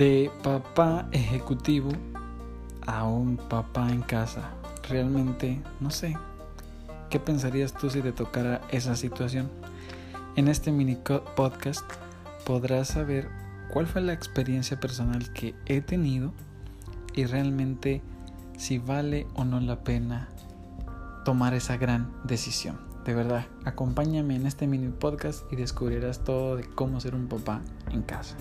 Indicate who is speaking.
Speaker 1: De papá ejecutivo a un papá en casa. Realmente no sé. ¿Qué pensarías tú si te tocara esa situación? En este mini podcast podrás saber cuál fue la experiencia personal que he tenido y realmente si vale o no la pena tomar esa gran decisión. De verdad, acompáñame en este mini podcast y descubrirás todo de cómo ser un papá en casa.